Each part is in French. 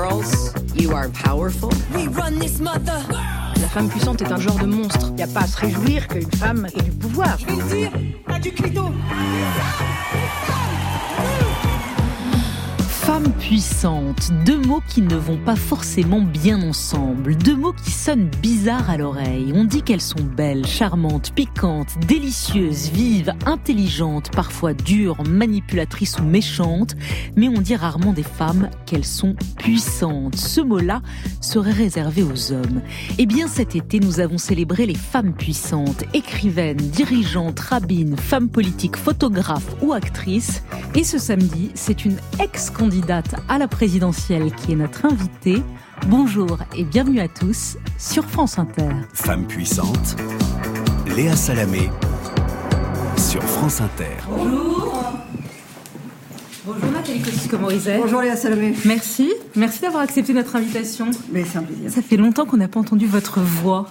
Girls, you are powerful. We run this mother. La femme puissante est un genre de monstre. Il n'y a pas à se réjouir qu'une femme ait du pouvoir. Je vais le dire, à du clito. Femme puissante, deux mots qui ne vont pas forcément bien ensemble, deux mots qui sonnent bizarres à l'oreille. On dit qu'elles sont belles, charmantes, piquantes, délicieuses, vives, intelligentes, parfois dures, manipulatrices ou méchantes, mais on dit rarement des femmes qu'elles sont puissantes. Ce mot-là serait réservé aux hommes. Eh bien cet été, nous avons célébré les femmes puissantes, écrivaines, dirigeantes, rabbines, femmes politiques, photographes ou actrices. Et ce samedi, c'est une ex-candidate candidate à la présidentielle qui est notre invitée. Bonjour et bienvenue à tous sur France Inter. Femme puissante, Léa Salamé sur France Inter. Bonjour. Bonjour Nathalie Kosciusko-Morizet. Bonjour Léa Salamé. Merci, merci d'avoir accepté notre invitation. Mais c'est un plaisir. Ça fait longtemps qu'on n'a pas entendu votre voix.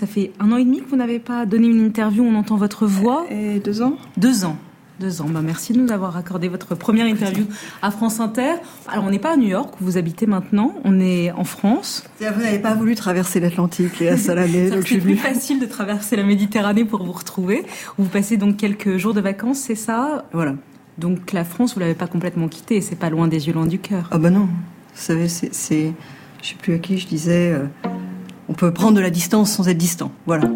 Ça fait un an et demi que vous n'avez pas donné une interview où on entend votre voix. Et deux ans Deux ans. Deux ans. Bah, merci de nous avoir accordé votre première interview à France Inter. Alors, on n'est pas à New York, où vous habitez maintenant. On est en France. Vous n'avez pas voulu traverser l'Atlantique et à Salamé. C'est plus facile de traverser la Méditerranée pour vous retrouver. Vous passez donc quelques jours de vacances, c'est ça? Voilà. Donc, la France, vous l'avez pas complètement quittée. C'est pas loin des yeux, loin du cœur. Ah, bah non. Vous savez, c'est. Je sais plus à qui je disais. Euh, on peut prendre de la distance sans être distant. Voilà.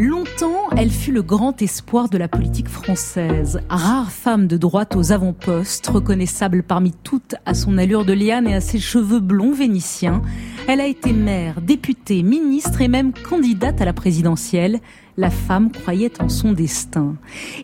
Longtemps, elle fut le grand espoir de la politique française. Rare femme de droite aux avant-postes, reconnaissable parmi toutes à son allure de liane et à ses cheveux blonds vénitiens, elle a été maire, députée, ministre et même candidate à la présidentielle la femme croyait en son destin.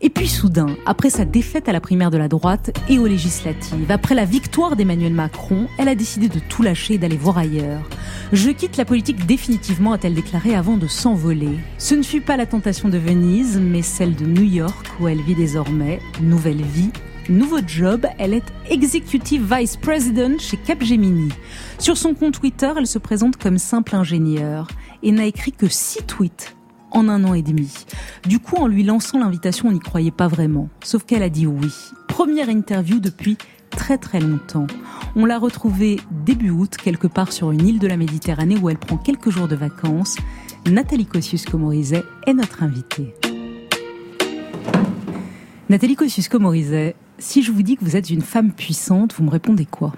Et puis soudain, après sa défaite à la primaire de la droite et aux législatives, après la victoire d'Emmanuel Macron, elle a décidé de tout lâcher et d'aller voir ailleurs. Je quitte la politique définitivement, a-t-elle déclaré avant de s'envoler. Ce ne fut pas la tentation de Venise, mais celle de New York où elle vit désormais. Nouvelle vie, nouveau job, elle est Executive Vice President chez Capgemini. Sur son compte Twitter, elle se présente comme simple ingénieure et n'a écrit que six tweets en un an et demi. Du coup, en lui lançant l'invitation, on n'y croyait pas vraiment. Sauf qu'elle a dit oui. Première interview depuis très très longtemps. On l'a retrouvée début août, quelque part sur une île de la Méditerranée où elle prend quelques jours de vacances. Nathalie Kosciusko-Morizet est notre invitée. Nathalie Kosciusko-Morizet, si je vous dis que vous êtes une femme puissante, vous me répondez quoi?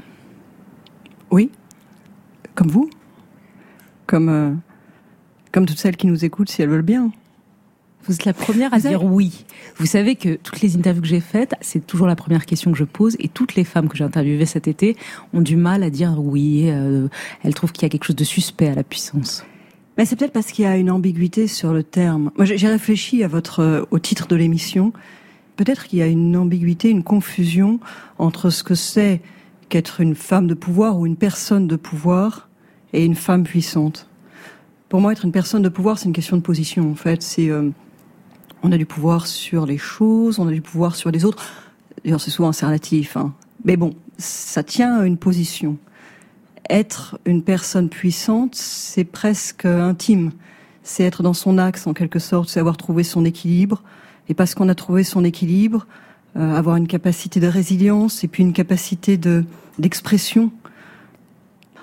Oui, comme vous, comme euh, comme toutes celles qui nous écoutent, si elles veulent bien. Vous êtes la première à dire oui. Vous savez que toutes les interviews que j'ai faites, c'est toujours la première question que je pose, et toutes les femmes que j'ai interviewées cet été ont du mal à dire oui. Euh, elles trouvent qu'il y a quelque chose de suspect à la puissance. Mais c'est peut-être parce qu'il y a une ambiguïté sur le terme. Moi, j'ai réfléchi à votre euh, au titre de l'émission. Peut-être qu'il y a une ambiguïté, une confusion entre ce que c'est qu'être une femme de pouvoir ou une personne de pouvoir et une femme puissante. Pour moi, être une personne de pouvoir, c'est une question de position. En fait, c'est euh, on a du pouvoir sur les choses, on a du pouvoir sur les autres. D'ailleurs, c'est souvent relatif. Hein. Mais bon, ça tient à une position. Être une personne puissante, c'est presque intime. C'est être dans son axe, en quelque sorte, c'est avoir trouvé son équilibre. Et parce qu'on a trouvé son équilibre, euh, avoir une capacité de résilience et puis une capacité de d'expression.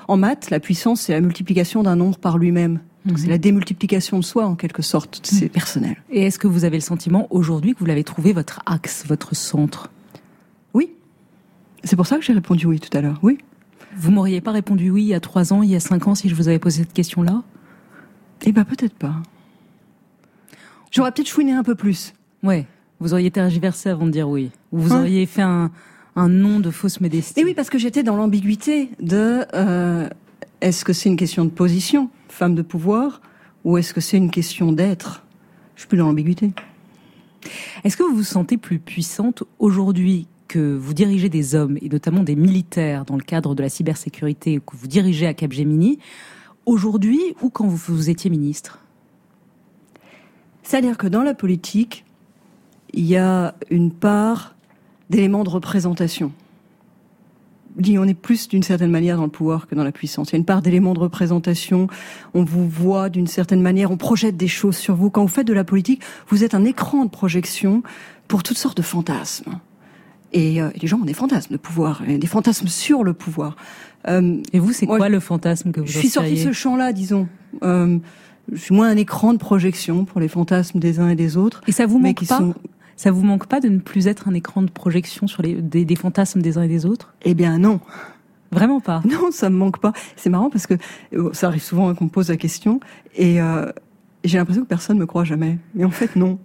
En maths, la puissance, c'est la multiplication d'un nombre par lui-même. Donc c'est la démultiplication de soi en quelque sorte, c'est personnel. Et est-ce que vous avez le sentiment aujourd'hui que vous l'avez trouvé votre axe, votre centre? Oui. C'est pour ça que j'ai répondu oui tout à l'heure. Oui. Vous m'auriez pas répondu oui il y a trois ans, il y a cinq ans si je vous avais posé cette question-là? Eh ben peut-être pas. J'aurais peut-être chouiné un peu plus. Ouais. Vous auriez tergiversé avant de dire oui. Ou vous auriez fait un, un nom de fausse modestie. Et oui, parce que j'étais dans l'ambiguïté de euh, est-ce que c'est une question de position? Femme de pouvoir ou est-ce que c'est une question d'être? Je suis plus dans l'ambiguïté. Est-ce que vous vous sentez plus puissante aujourd'hui que vous dirigez des hommes et notamment des militaires dans le cadre de la cybersécurité que vous dirigez à Capgemini aujourd'hui ou quand vous, vous étiez ministre? C'est-à-dire que dans la politique, il y a une part d'éléments de représentation on est plus d'une certaine manière dans le pouvoir que dans la puissance. Il y a une part d'éléments de représentation. On vous voit d'une certaine manière, on projette des choses sur vous. Quand vous faites de la politique, vous êtes un écran de projection pour toutes sortes de fantasmes. Et, euh, les gens ont des fantasmes de pouvoir, des fantasmes sur le pouvoir. Euh, et vous, c'est quoi le fantasme que vous Je suis sortie de ce champ-là, disons. Euh, je suis moins un écran de projection pour les fantasmes des uns et des autres. Et ça vous manque pas Ça vous manque pas de ne plus être un écran de projection sur les des, des fantasmes des uns et des autres? Eh bien non. Vraiment pas? Non, ça me manque pas. C'est marrant parce que euh, ça arrive souvent qu'on me pose la question et, euh, j'ai l'impression que personne me croit jamais. Mais en fait, non.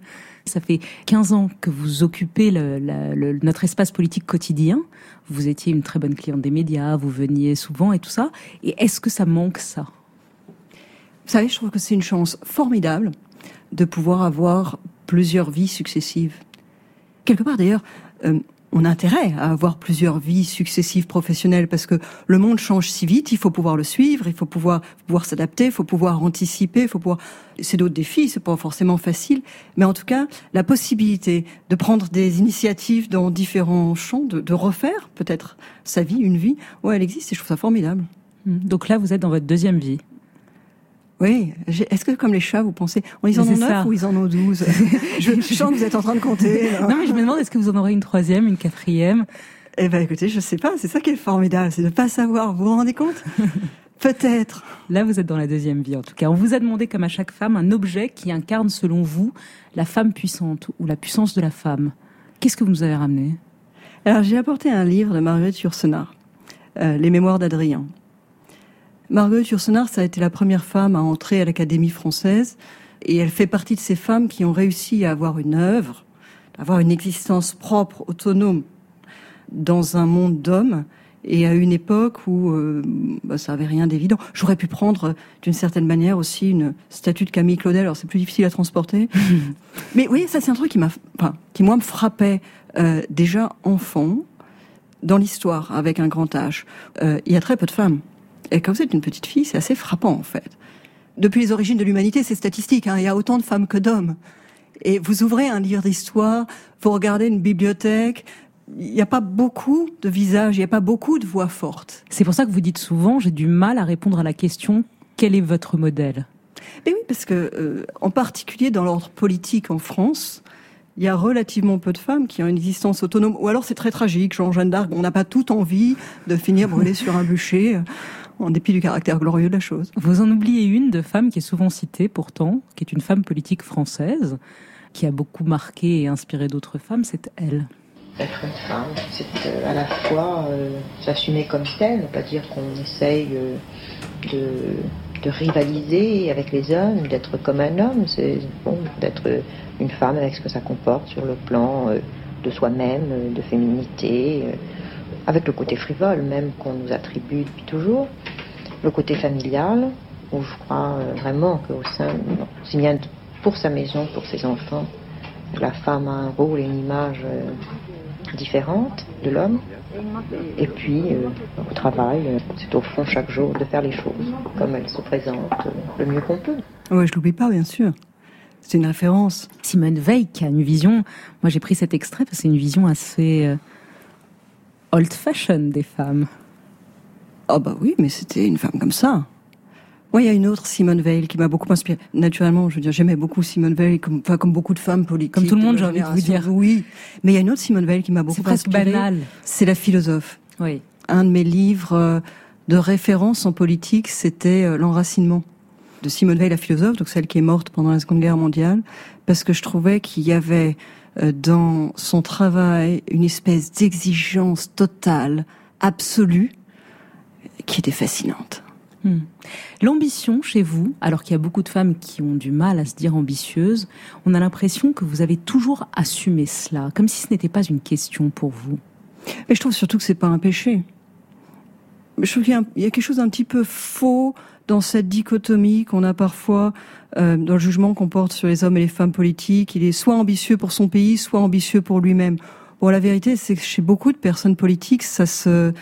Ça fait 15 ans que vous occupez le, le, notre espace politique quotidien. Vous étiez une très bonne cliente des médias, vous veniez souvent et tout ça. Et est-ce que ça manque ça? Vous savez, je trouve que c'est une chance formidable de pouvoir avoir plusieurs vies successives. Quelque part d'ailleurs, euh, on a intérêt à avoir plusieurs vies successives professionnelles parce que le monde change si vite, il faut pouvoir le suivre, il faut pouvoir pouvoir s'adapter, il faut pouvoir anticiper, il faut pouvoir c'est d'autres défis, c'est pas forcément facile, mais en tout cas, la possibilité de prendre des initiatives dans différents champs, de, de refaire peut-être sa vie, une vie, ouais, elle existe et je trouve ça formidable. Donc là, vous êtes dans votre deuxième vie. Oui. Est-ce que comme les chats, vous pensez, ils en ont neuf ou ils en ont douze? Je, je sens que vous êtes en train de compter. non, mais je me demande, est-ce que vous en aurez une troisième, une quatrième? Eh ben, écoutez, je sais pas. C'est ça qui est formidable, c'est de pas savoir. Vous vous rendez compte? Peut-être. Là, vous êtes dans la deuxième vie, en tout cas. On vous a demandé, comme à chaque femme, un objet qui incarne, selon vous, la femme puissante ou la puissance de la femme. Qu'est-ce que vous nous avez ramené? Alors, j'ai apporté un livre de Marguerite Yourcenar, euh, Les Mémoires d'Adrien. Marguerite Yourcenar, ça a été la première femme à entrer à l'Académie française et elle fait partie de ces femmes qui ont réussi à avoir une œuvre, à avoir une existence propre, autonome dans un monde d'hommes et à une époque où euh, bah, ça avait rien d'évident. J'aurais pu prendre d'une certaine manière aussi une statue de Camille Claudel. Alors c'est plus difficile à transporter, mais oui, ça c'est un truc qui m'a, enfin, qui moi me frappait euh, déjà enfant dans l'histoire avec un grand H. Euh, il y a très peu de femmes et quand vous êtes une petite fille, c'est assez frappant en fait. Depuis les origines de l'humanité, c'est statistique. Hein, il y a autant de femmes que d'hommes. Et vous ouvrez un livre d'histoire, vous regardez une bibliothèque, il n'y a pas beaucoup de visages, il n'y a pas beaucoup de voix fortes. C'est pour ça que vous dites souvent, j'ai du mal à répondre à la question, quel est votre modèle? Mais oui, parce que, euh, en particulier dans l'ordre politique en France, il y a relativement peu de femmes qui ont une existence autonome. Ou alors c'est très tragique, Jean Jeanne d'Arc, on n'a pas tout envie de finir brûlée sur un bûcher en dépit du caractère glorieux de la chose. Vous en oubliez une de femme qui est souvent citée pourtant, qui est une femme politique française, qui a beaucoup marqué et inspiré d'autres femmes, c'est elle. Être une femme, c'est euh, à la fois euh, s'assumer comme telle, pas dire qu'on essaye euh, de, de, rivaliser avec les hommes, d'être comme un homme, c'est bon, d'être une femme avec ce que ça comporte sur le plan de soi-même, de féminité avec le côté frivole même qu'on nous attribue depuis toujours, le côté familial, où je crois euh, vraiment qu'au sein, si bien pour sa maison, pour ses enfants, la femme a un rôle et une image euh, différente de l'homme. Et puis, euh, au travail, c'est au fond chaque jour de faire les choses comme elles se présentent le mieux qu'on peut. Oui, je l'oublie pas, bien sûr. C'est une référence. Simone Veil qui a une vision. Moi, j'ai pris cet extrait parce que c'est une vision assez old-fashioned des femmes. Ah oh bah oui, mais c'était une femme comme ça. Moi, il y a une autre Simone Veil qui m'a beaucoup inspiré. Naturellement, je veux dire, j'aimais beaucoup Simone Veil, comme, enfin, comme beaucoup de femmes politiques. Comme tout le monde, j'ai envie de vous dire. Oui. Mais il y a une autre Simone Veil qui m'a beaucoup inspiré. C'est presque banal. C'est la philosophe. Oui. Un de mes livres euh, de référence en politique, c'était euh, L'enracinement de Simone Veil, la philosophe, donc celle qui est morte pendant la Seconde Guerre mondiale, parce que je trouvais qu'il y avait dans son travail une espèce d'exigence totale, absolue, qui était fascinante. Hmm. L'ambition chez vous, alors qu'il y a beaucoup de femmes qui ont du mal à se dire ambitieuses, on a l'impression que vous avez toujours assumé cela, comme si ce n'était pas une question pour vous. Mais je trouve surtout que c'est pas un péché. Je trouve qu'il y, a quelque chose d'un petit peu faux dans cette dichotomie qu'on a parfois euh, dans le jugement qu'on porte sur les hommes et les femmes politiques. Il est soit ambitieux pour son pays, soit ambitieux pour lui-même. Bon, la vérité, c'est que chez beaucoup de personnes politiques, ça se,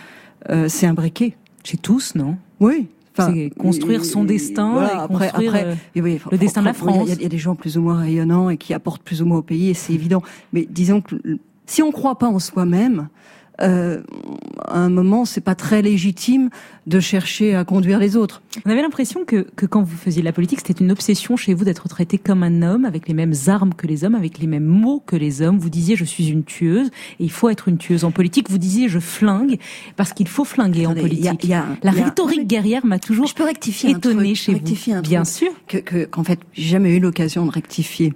euh, c'est imbriqué. Chez tous, non? Oui. Enfin, c'est construire son destin, voilà, après, après, euh, le destin de la France. Il y, y, a des gens plus ou moins rayonnants et qui apportent plus ou moins au pays, et c'est évident. Mais disons que si on ne croit pas en soi-même, euh, à un moment, c'est pas très légitime de chercher à conduire les autres. On avait l'impression que, que quand vous faisiez de la politique, c'était une obsession chez vous d'être traité comme un homme, avec les mêmes armes que les hommes, avec les mêmes mots que les hommes. Vous disiez je suis une tueuse et il faut être une tueuse en politique. Vous disiez je flingue parce qu'il faut flinguer en politique. la rhétorique guerrière m'a toujours je peux rectifier étonné chez rectifier vous. Bien sûr. Que qu'en fait, j'ai jamais eu l'occasion de rectifier.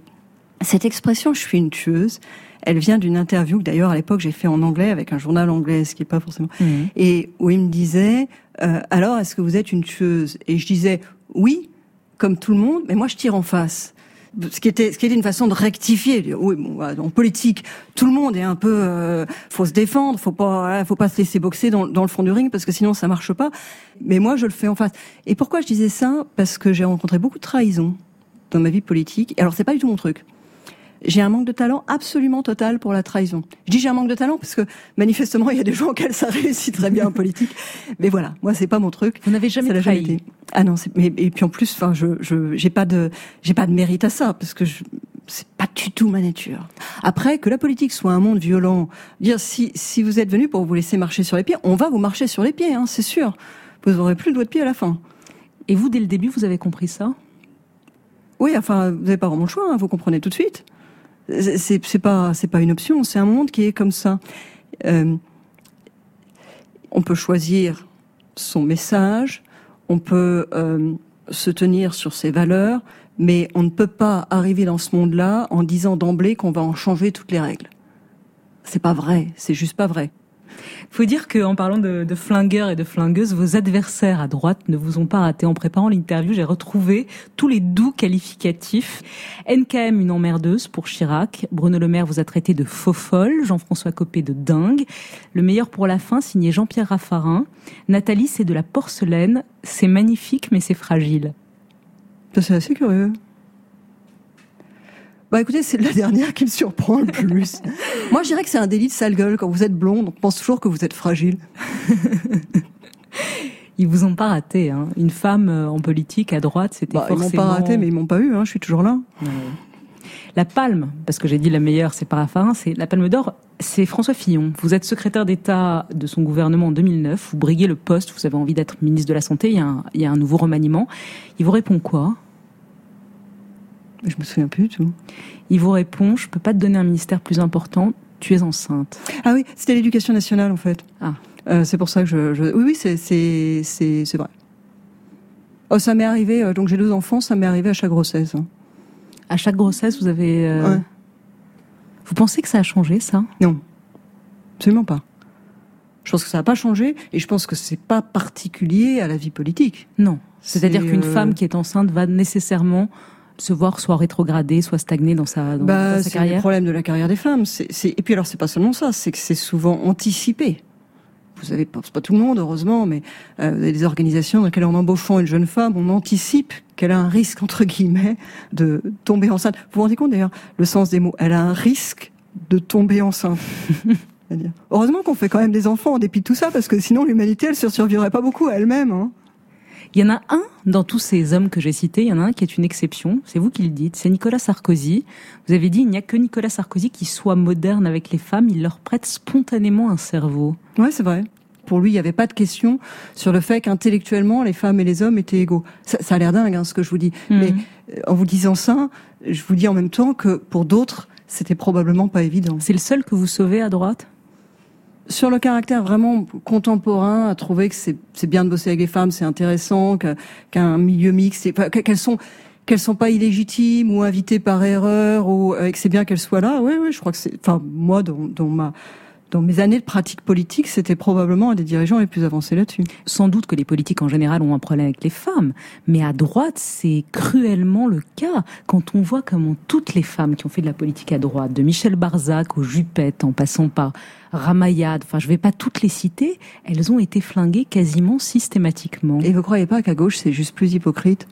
Cette expression je suis une tueuse, elle vient d'une interview que d'ailleurs à l'époque j'ai fait en anglais avec un journal anglais, ce qui est pas forcément. Mhm. Et où il me disait euh, alors est-ce que vous êtes une tueuse? Et je disais oui, comme tout le monde, mais moi je tire en face. Ce qui était, ce qui était une façon de rectifier. Oui, bon, en politique, tout le monde est un peu, euh, faut se défendre, faut pas, faut pas se laisser boxer dans, dans le fond du ring parce que sinon ça marche pas. Mais moi, je le fais en face. Et pourquoi je disais ça? Parce que j'ai rencontré beaucoup de trahison dans ma vie politique. Alors c'est pas du tout mon truc j'ai un manque de talent absolument total pour la trahison. Je dis j'ai un manque de talent parce que manifestement il y a des gens auxquels ça réussit très bien en politique. Mais voilà, moi c'est pas mon truc. Vous n'avez jamais trahi. Jamais été. Ah non, mais et puis en plus, enfin je je j'ai pas de j'ai pas de mérite à ça parce que je c'est pas du tout ma nature. Après que la politique soit un monde violent, dire si si vous êtes venu pour vous laisser marcher sur les pieds, on va vous marcher sur les pieds, hein, c'est sûr. Vous aurez plus le doigt de pied à la fin. Et vous dès le début vous avez compris ça? Oui, enfin vous n'avez pas vraiment le choix, hein, vous comprenez tout de suite c'est pas c'est pas une option, c'est un monde qui est comme ça. Euh, on peut choisir son message, on peut euh, se tenir sur ses valeurs, mais on ne peut pas arriver dans ce monde-là en disant d'emblée qu'on va en changer toutes les règles. C'est pas vrai, c'est juste pas vrai faut dire qu'en parlant de, de, flingueurs et de flingueuses, vos adversaires à droite ne vous ont pas raté. En préparant l'interview, j'ai retrouvé tous les doux qualificatifs. NKM, une emmerdeuse pour Chirac. Bruno Le Maire vous a traité de faux folle. Jean-François Copé de dingue. Le meilleur pour la fin, signé Jean-Pierre Raffarin. Nathalie, c'est de la porcelaine. C'est magnifique, mais c'est fragile. C'est assez curieux. Bah écoutez, c'est la dernière qui me surprend le plus. Moi, je dirais que c'est un délit de sale gueule. Quand vous êtes blonde, on pense toujours que vous êtes fragile. Ils vous ont pas raté. Hein. Une femme euh, en politique à droite, c'était bah, forcément... Ils m'ont pas raté, mais ils m'ont pas eu. Hein. Je suis toujours là. La palme, parce que j'ai dit la meilleure, c'est Parafin, c'est la palme d'or, c'est François Fillon. Vous êtes secrétaire d'État de son gouvernement en 2009. Vous briguez le poste. Vous avez envie d'être ministre de la Santé. Il y, a un, il y a un nouveau remaniement. Il vous répond quoi? Je me souviens plus du tout. Il vous répond, je peux pas te donner un ministère plus important, tu es enceinte. Ah oui, c'était l'éducation nationale en fait. Ah. Euh, c'est pour ça que je, oui oui c'est vrai. Oh ça m'est arrivé euh, donc j'ai deux enfants, ça m'est arrivé à chaque grossesse. Hein. À chaque grossesse, vous avez euh, Vous pensez que ça a changé ça? Non. Absolument pas. Je pense que ça n'a pas changé et je pense que c'est pas particulier à la vie politique. Non. C'est-à-dire qu'une femme qui est enceinte va nécessairement se voir soit rétrogradé, soit stagné dans sa, dans, bah, sa carrière C'est le problème de la carrière des femmes. C'est, Et puis alors, c'est pas seulement ça, c'est que c'est souvent anticipé. Vous avez pas, pas tout le monde, heureusement, mais euh, vous avez des organisations dans lesquelles en embauchant une jeune femme, on anticipe qu'elle a un risque, entre guillemets, de tomber enceinte. Vous vous rendez compte d'ailleurs, le sens des mots, elle a un risque de tomber enceinte. Heureusement qu'on fait quand même des enfants en dépit de tout ça, parce que sinon l'humanité, elle ne survivrait pas beaucoup à elle-même. Hein. Il y en a un dans tous ces hommes que j'ai cités, il y en a un qui est une exception, c'est vous qui le dites, c'est Nicolas Sarkozy. Vous avez dit, il n'y a que Nicolas Sarkozy qui soit moderne avec les femmes, il leur prête spontanément un cerveau. Ouais, c'est vrai. Pour lui, il n'y avait pas de question sur le fait qu'intellectuellement, les femmes et les hommes étaient égaux. Ça, a l'air dingue, hein, ce que je vous dis. Hmm. Mais euh, en vous disant ça, je vous dis en même temps que pour d'autres, c'était probablement pas évident. C'est le seul que vous sauvez à droite? Sur le caractère vraiment contemporain, à trouver que c'est bien de bosser avec les femmes, c'est intéressant, qu'un milieu mixte, qu'elles sont qu'elles sont pas illégitimes ou invitées par erreur ou euh, que c'est bien qu'elles soient là. Oui, oui, je crois que c'est. Enfin, moi, dans, dans ma dans mes années de pratique politique, c'était probablement un des dirigeants les plus avancés là-dessus. Sans doute que les politiques en général ont un problème avec les femmes, mais à droite, c'est cruellement le cas. Quand on voit comment toutes les femmes qui ont fait de la politique à droite, de Michel Barzac au Juppette, en passant par Ramayad, enfin je vais pas toutes les citer, elles ont été flinguées quasiment systématiquement. Et vous croyez pas qu'à gauche c'est juste plus hypocrite?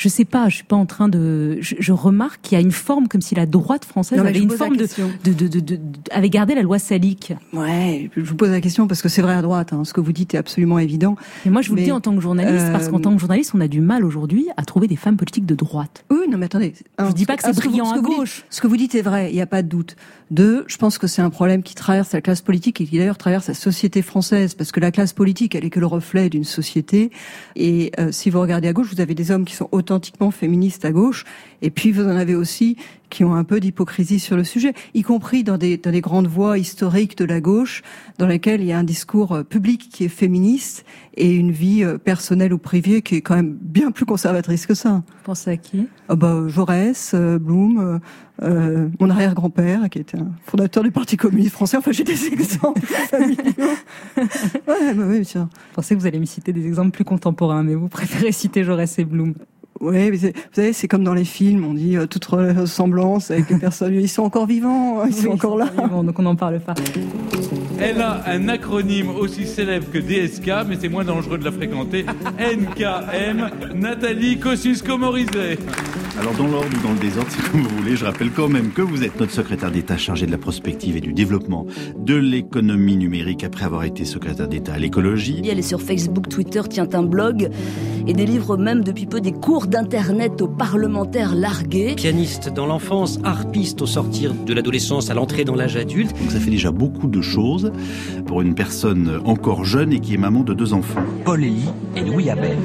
Je sais pas, je suis pas en train de, je, remarque qu'il y a une forme comme si la droite française avait une forme de, de, de, de, avait gardé la loi salique. Ouais, je vous pose la question parce que c'est vrai à droite, hein, ce que vous dites est absolument évident. Et moi, je vous le dis en tant que journaliste, parce qu'en euh, tant que journaliste, on a du mal aujourd'hui à trouver des femmes politiques de droite. Oui, non, mais attendez. je ne dis pas que c'est brillant à gauche. ce que vous dites est vrai, il n'y a pas de doute. Deux, je pense que c'est un problème qui traverse la classe politique et qui d'ailleurs traverse la société française, parce que la classe politique, elle est que le reflet d'une société. Et euh, si vous regardez à gauche, vous avez des hommes qui sont authentiquement féministes à gauche, et puis vous en avez aussi qui ont un peu d'hypocrisie sur le sujet, y compris dans des, dans des grandes voies historiques de la gauche, dans lesquelles il y a un discours euh, public qui est féministe et une vie euh, personnelle ou privée qui est quand même bien plus conservatrice que ça. Vous pensez à qui? Ah bah, Jaurès, Blum, euh, mon arrière-grand-père, qui était un fondateur du Parti communiste français. Enfin, j'ai des exemples familiaux. ouais, bah oui, sûr. Je pensais que vous allez me citer des exemples plus contemporains, mais vous préférez citer Jaurès et Blum? Oui, vous savez, c'est comme dans les films, on dit euh, toute ressemblance avec les personnes. Ils sont encore vivants, hein, ils sont encore là. donc on n'en parle pas. Elle a un acronyme aussi célèbre que DSK, mais c'est moins dangereux de la fréquenter. NKM, Nathalie Kosciusko-Morizet. Alors dans l'ordre ou dans le désordre, si vous voulez, je rappelle quand même que vous êtes notre secrétaire d'État chargé de la prospective et du développement de l'économie numérique après avoir été secrétaire d'État à l'écologie. Elle est sur Facebook, Twitter, tient un blog et délivre même depuis peu des cours d'Internet aux parlementaires largués. Pianiste dans l'enfance, harpiste au sortir de l'adolescence à l'entrée dans l'âge adulte. Donc ça fait déjà beaucoup de choses pour une personne encore jeune et qui est maman de deux enfants. Paul Elie et Louis Abel.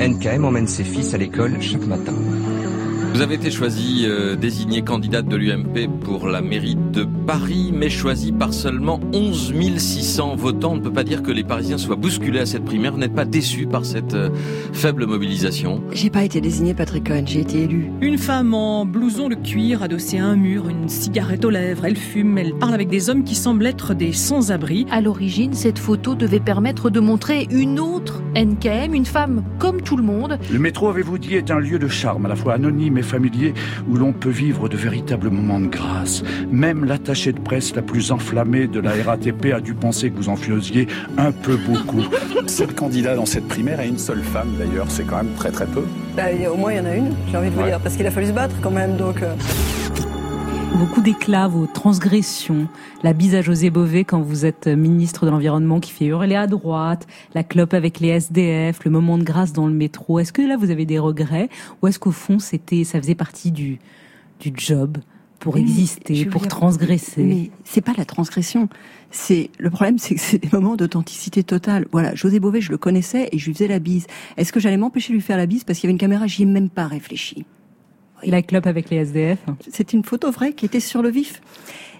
NKM emmène ses fils à l'école chaque matin. Vous avez été choisi euh, désigné candidate de l'UMP pour la mairie de Paris, mais choisi par seulement 11 600 votants. On ne peut pas dire que les Parisiens soient bousculés à cette primaire. Vous n'êtes pas déçu par cette euh, faible mobilisation? J'ai pas été désigné Patrick Cohen, j'ai été élu. Une femme en blouson de cuir, adossée à un mur, une cigarette aux lèvres. Elle fume, elle parle avec des hommes qui semblent être des sans-abri. À l'origine, cette photo devait permettre de montrer une autre NKM, une femme comme tout le monde. Le métro, avez-vous dit, est un lieu de charme, à la fois anonyme et familier où l'on peut vivre de véritables moments de grâce. Même l'attaché de presse la plus enflammée de la RATP a dû penser que vous en faisiez un peu beaucoup. Sept candidats dans cette primaire et une seule femme d'ailleurs, c'est quand même très très peu. Bah, au moins il y en a une, j'ai envie de vous dire, parce qu'il a fallu se battre quand même. donc. Euh beaucoup d'éclat, vos transgressions, la bise à José Bové quand vous êtes ministre de l'Environnement qui fait hurler à droite, la clope avec les SDF, le moment de grâce dans le métro. Est-ce que là vous avez des regrets ou est-ce qu'au fond c'était, ça faisait partie du, du job pour exister, pour transgresser? Mais c'est pas la transgression. C'est le problème, c'est que c'est des moments d'authenticité totale. Voilà, José Bové, je le connaissais et je lui faisais la bise. Est-ce que j'allais m'empêcher de lui faire la bise parce qu'il y avait une caméra? J'y ai même pas réfléchi. La clope avec les SDF. C'est une photo vraie qui était sur le vif.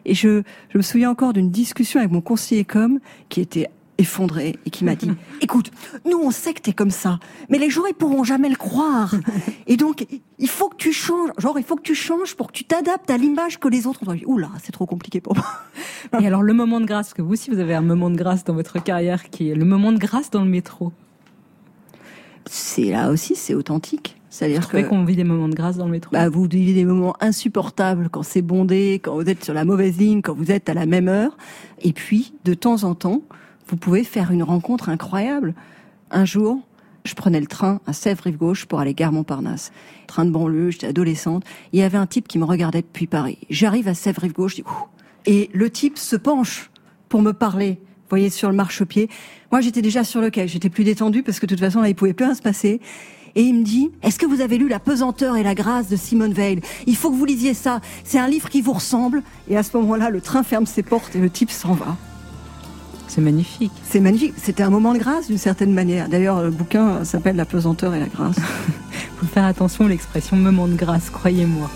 Et je, je me souviens encore d'une discussion avec mon conseiller com qui était effondré et qui m'a dit "Écoute, nous on sait que t'es comme ça, mais les gens ils pourront jamais le croire. Et donc il faut que tu changes. Genre il faut que tu changes pour que tu t'adaptes à l'image que les autres ont. Ouh là, c'est trop compliqué pour moi. Et alors le moment de grâce, parce que vous aussi vous avez un moment de grâce dans votre carrière qui est le moment de grâce dans le métro. C'est là aussi, c'est authentique. C'est-à-dire que qu'on vit des moments de grâce dans le métro. Bah, vous vivez des moments insupportables quand c'est bondé, quand vous êtes sur la mauvaise ligne, quand vous êtes à la même heure. Et puis, de temps en temps, vous pouvez faire une rencontre incroyable. Un jour, je prenais le train à Sèvres-Rive-Gauche pour aller gare Montparnasse. Train de banlieue, j'étais adolescente. Il y avait un type qui me regardait depuis Paris. J'arrive à Sèvres-Rive-Gauche, je dis, et le type se penche pour me parler. Vous voyez, sur le marchepied. Moi, j'étais déjà sur le quai. J'étais plus détendue parce que de toute façon, là, il pouvait plus rien se passer et il me dit Est-ce que vous avez lu La pesanteur et la grâce de Simone Veil? Il faut que vous lisiez ça. C'est un livre qui vous ressemble. Et à ce moment-là, le train ferme ses portes et le type s'en va. C'est magnifique. C'est magnifique. C'était un moment de grâce d'une certaine manière. D'ailleurs, le bouquin s'appelle La pesanteur et la grâce. faut faire attention à l'expression moment de grâce, croyez-moi.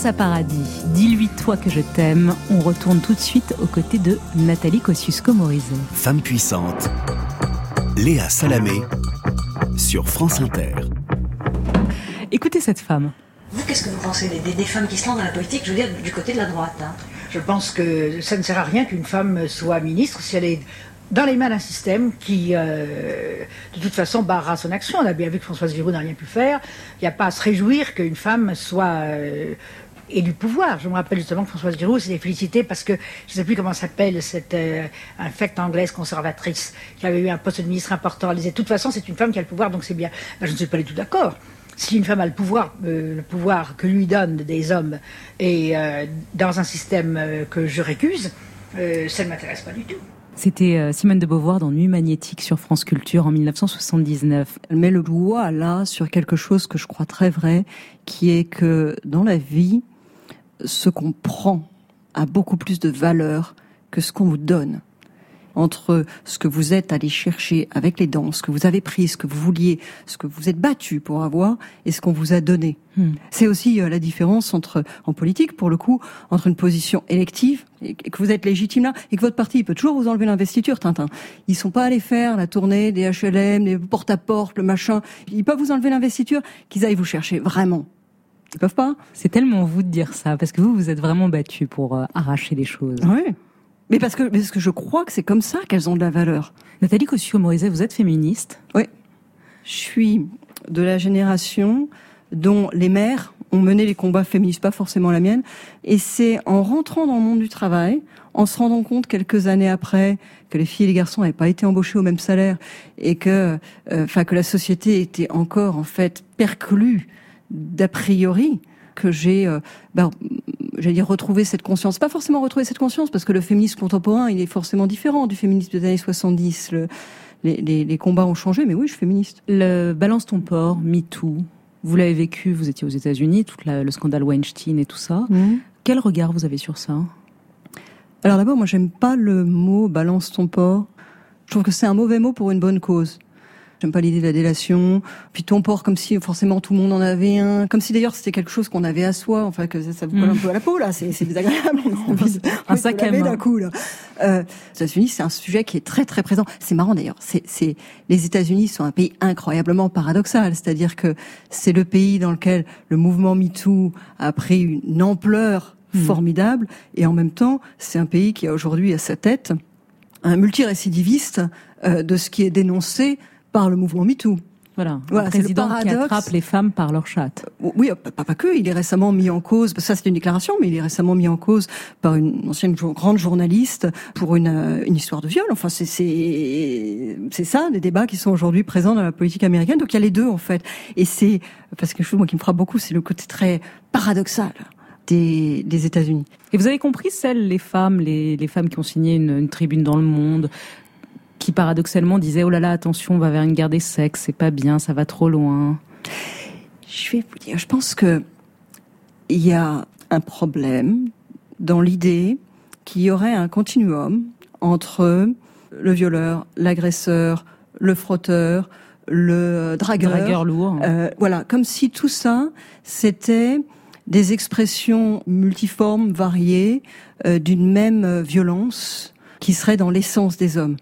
Vanessa Paradis, dis-lui toi que je t'aime. On retourne tout de suite aux côtés de Nathalie Kosciusko-Morizet. Femme puissante, Léa Salamé sur France Inter. Écoutez cette femme. Vous, qu'est-ce que vous pensez des, des, femmes qui se lancent dans la politique, je veux dire, du côté de la droite hein? Je pense que ça ne sert à rien qu'une femme soit ministre si elle est dans les mains d'un système qui, euh, de toute façon, barrera son action. On a bien vu que Françoise Giroud n'a rien pu faire. Il n'y a pas à se réjouir qu'une femme soit euh, élue pouvoir. Je me rappelle justement que Françoise Giroud s'était félicitée parce que, je ne sais plus comment s'appelle cette euh, infecte anglaise conservatrice qui avait eu un poste de ministre important. Elle disait, de toute façon, c'est une femme qui a le pouvoir, donc c'est bien. Ben, je ne suis pas du tout d'accord. Si une femme a le pouvoir, euh, le pouvoir que lui donnent des hommes, et euh, dans un système euh, que je récuse, ça ne m'intéresse pas du tout. C'était Simone de Beauvoir dans Nuit magnétique sur France Culture en 1979. Elle met le doigt là sur quelque chose que je crois très vrai, qui est que dans la vie, ce qu'on prend a beaucoup plus de valeur que ce qu'on vous donne. Entre ce que vous êtes allé chercher avec les dents, ce que vous avez pris, ce que vous vouliez, ce que vous êtes battu pour avoir, et ce qu'on vous a donné. Hmm. C'est aussi euh, la différence entre, en politique, pour le coup, entre une position élective et que vous êtes légitime là et que votre parti peut toujours vous enlever l'investiture, Tintin. Ils sont pas allés faire la tournée des HLM, les porte-à-porte, le machin. Ils peuvent vous enlever l'investiture, qu'ils aillent vous chercher vraiment. Ils peuvent pas. C'est tellement vous de dire ça, parce que vous, vous êtes vraiment battu pour euh, arracher les choses. Oui. Mais parce que, parce que je crois que c'est comme ça qu'elles ont de la valeur. Nathalie Kosciusko-Morizet, vous êtes féministe Oui. Je suis de la génération dont les mères ont mené les combats féministes, pas forcément la mienne. Et c'est en rentrant dans le monde du travail, en se rendant compte quelques années après que les filles et les garçons n'avaient pas été embauchés au même salaire et que, euh, enfin, que la société était encore en fait perclue d'a priori, que j'ai, euh, ben, j'allais dire retrouver cette conscience. Pas forcément retrouver cette conscience, parce que le féminisme contemporain, il est forcément différent du féminisme des années 70. Le, les, les, les, combats ont changé, mais oui, je suis féministe. Le Balance ton port, MeToo, vous l'avez vécu, vous étiez aux États-Unis, tout la, le scandale Weinstein et tout ça. Mmh. Quel regard vous avez sur ça? Alors d'abord, moi, j'aime pas le mot balance ton port. Je trouve que c'est un mauvais mot pour une bonne cause. J'aime pas l'idée de la délation. Puis ton port, comme si forcément tout le monde en avait un. Comme si d'ailleurs c'était quelque chose qu'on avait à soi. Enfin, que ça, ça vous colle mmh. un peu à la peau, là. C'est désagréable. On a envie de, un sac à main. d'un coup, là. Euh, les États-Unis, c'est un sujet qui est très, très présent. C'est marrant d'ailleurs. C'est, c'est, les États-Unis sont un pays incroyablement paradoxal. C'est-à-dire que c'est le pays dans lequel le mouvement MeToo a pris une ampleur mmh. formidable. Et en même temps, c'est un pays qui a aujourd'hui à sa tête un multirécidiviste euh, de ce qui est dénoncé par le mouvement MeToo. Voilà, voilà un président qui attrape les femmes par leur chatte. Oui, pas, pas, que. Il est récemment mis en cause. Ça, c'est une déclaration, mais il est récemment mis en cause par une ancienne grande journaliste pour une, euh, une histoire de viol. Enfin, c'est c'est ça, des débats qui sont aujourd'hui présents dans la politique américaine. Donc il y a les deux en fait. Et c'est parce que chose moi qui me frappe beaucoup, c'est le côté très paradoxal. Des, des États-Unis. Et vous avez compris celles, les femmes, les, les femmes qui ont signé une, une tribune dans le Monde, qui paradoxalement disait oh là là attention on va vers une guerre des sexes c'est pas bien ça va trop loin. Je vais vous dire je pense que il y a un problème dans l'idée qu'il y aurait un continuum entre le violeur l'agresseur le frotteur le dragueur, dragueur lourd. Euh, voilà comme si tout ça c'était des expressions multiformes variées euh, d'une même violence qui serait dans l'essence des hommes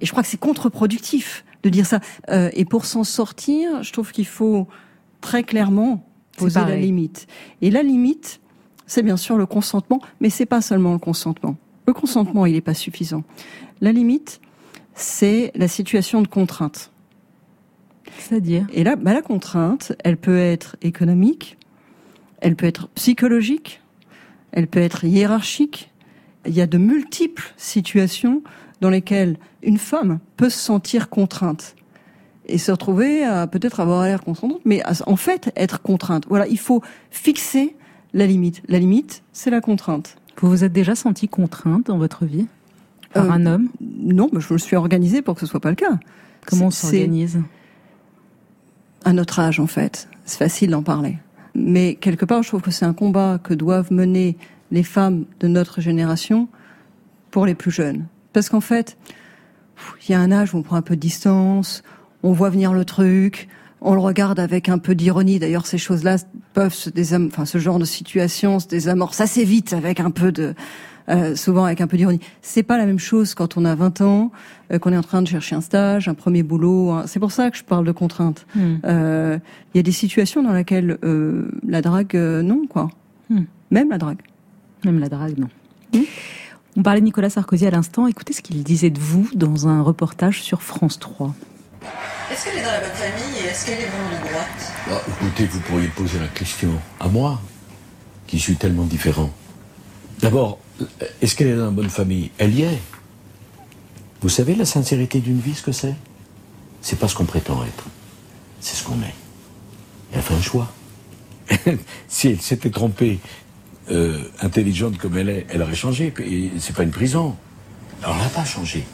et je crois que c'est contre-productif de dire ça. Euh, et pour s'en sortir, je trouve qu'il faut très clairement poser la limite. Et la limite, c'est bien sûr le consentement, mais c'est pas seulement le consentement. Le consentement, il n'est pas suffisant. La limite, c'est la situation de contrainte. C'est-à-dire? Et là, bah, la contrainte, elle peut être économique, elle peut être psychologique, elle peut être hiérarchique. Il y a de multiples situations dans lesquelles une femme peut se sentir contrainte et se retrouver à peut-être avoir l'air consentante, mais à, en fait être contrainte. Voilà, il faut fixer la limite. La limite, c'est la contrainte. Vous vous êtes déjà senti contrainte dans votre vie par euh, un homme? Non, mais je me suis organisée pour que ce soit pas le cas. Comment on s'organise? À notre âge, en fait. C'est facile d'en parler. Mais quelque part, je trouve que c'est un combat que doivent mener les femmes de notre génération pour les plus jeunes. Parce qu'en fait, il y a un âge où on prend un peu de distance, on voit venir le truc, on le regarde avec un peu d'ironie. D'ailleurs, ces choses-là peuvent se désam... enfin, ce genre de situation se désamorce assez vite avec un peu de, euh, souvent avec un peu d'ironie. C'est pas la même chose quand on a 20 ans, euh, qu'on est en train de chercher un stage, un premier boulot. C'est pour ça que je parle de contraintes. Hmm. Euh, Il y a des situations dans lesquelles euh, la drague, non, quoi. Hmm. Même la drague. Même la drague, non. On parlait de Nicolas Sarkozy à l'instant. Écoutez ce qu'il disait de vous dans un reportage sur France 3. Est-ce qu'elle est dans la bonne famille et est-ce qu'elle est vraiment de droite? Ah, écoutez, vous pourriez poser la question à moi, qui suis tellement différent. D'abord, est-ce qu'elle est dans la bonne famille? Elle y est. Vous savez la sincérité d'une vie, ce que c'est? C'est pas ce qu'on prétend être. C'est ce qu'on est. Elle a fait un choix. si elle s'était trompée, euh, intelligente comme elle est, elle aurait changé. Et c'est pas une prison. Alors elle n'a pas changé.